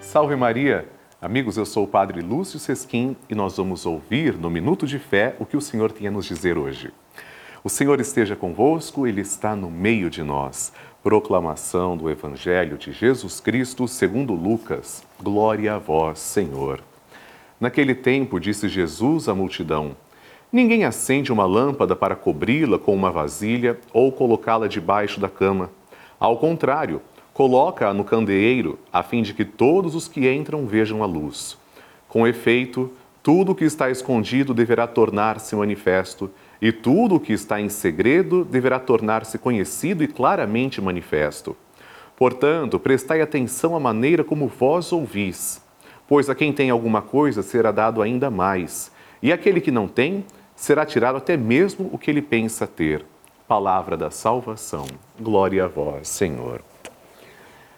Salve Maria! Amigos, eu sou o Padre Lúcio Sesquim e nós vamos ouvir no Minuto de Fé o que o Senhor tem a nos dizer hoje. O Senhor esteja convosco, Ele está no meio de nós. Proclamação do Evangelho de Jesus Cristo segundo Lucas. Glória a vós, Senhor. Naquele tempo disse Jesus à multidão: Ninguém acende uma lâmpada para cobri-la com uma vasilha ou colocá-la debaixo da cama. Ao contrário, coloca-a no candeeiro, a fim de que todos os que entram vejam a luz. Com efeito, tudo o que está escondido deverá tornar-se manifesto, e tudo o que está em segredo deverá tornar-se conhecido e claramente manifesto. Portanto, prestai atenção à maneira como vós ouvis, pois a quem tem alguma coisa será dado ainda mais, e aquele que não tem, será tirado até mesmo o que ele pensa ter. Palavra da salvação. Glória a vós, Senhor.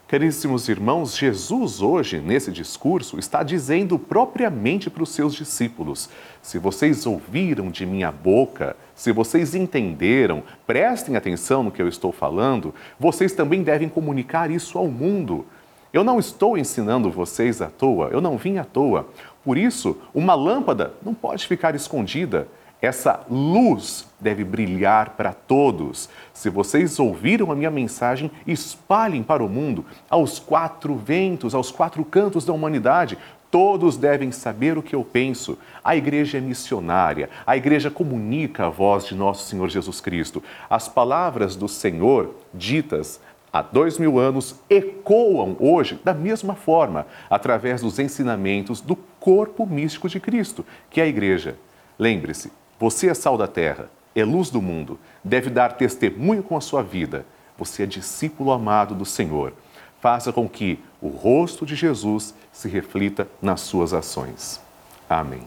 Caríssimos irmãos, Jesus hoje, nesse discurso, está dizendo propriamente para os seus discípulos: se vocês ouviram de minha boca, se vocês entenderam, prestem atenção no que eu estou falando, vocês também devem comunicar isso ao mundo. Eu não estou ensinando vocês à toa, eu não vim à toa. Por isso, uma lâmpada não pode ficar escondida. Essa luz deve brilhar para todos. Se vocês ouviram a minha mensagem, espalhem para o mundo, aos quatro ventos, aos quatro cantos da humanidade. Todos devem saber o que eu penso. A igreja é missionária, a igreja comunica a voz de nosso Senhor Jesus Cristo. As palavras do Senhor, ditas há dois mil anos, ecoam hoje da mesma forma, através dos ensinamentos do corpo místico de Cristo, que é a igreja. Lembre-se, você é sal da terra, é luz do mundo, deve dar testemunho com a sua vida. Você é discípulo amado do Senhor. Faça com que o rosto de Jesus se reflita nas suas ações. Amém.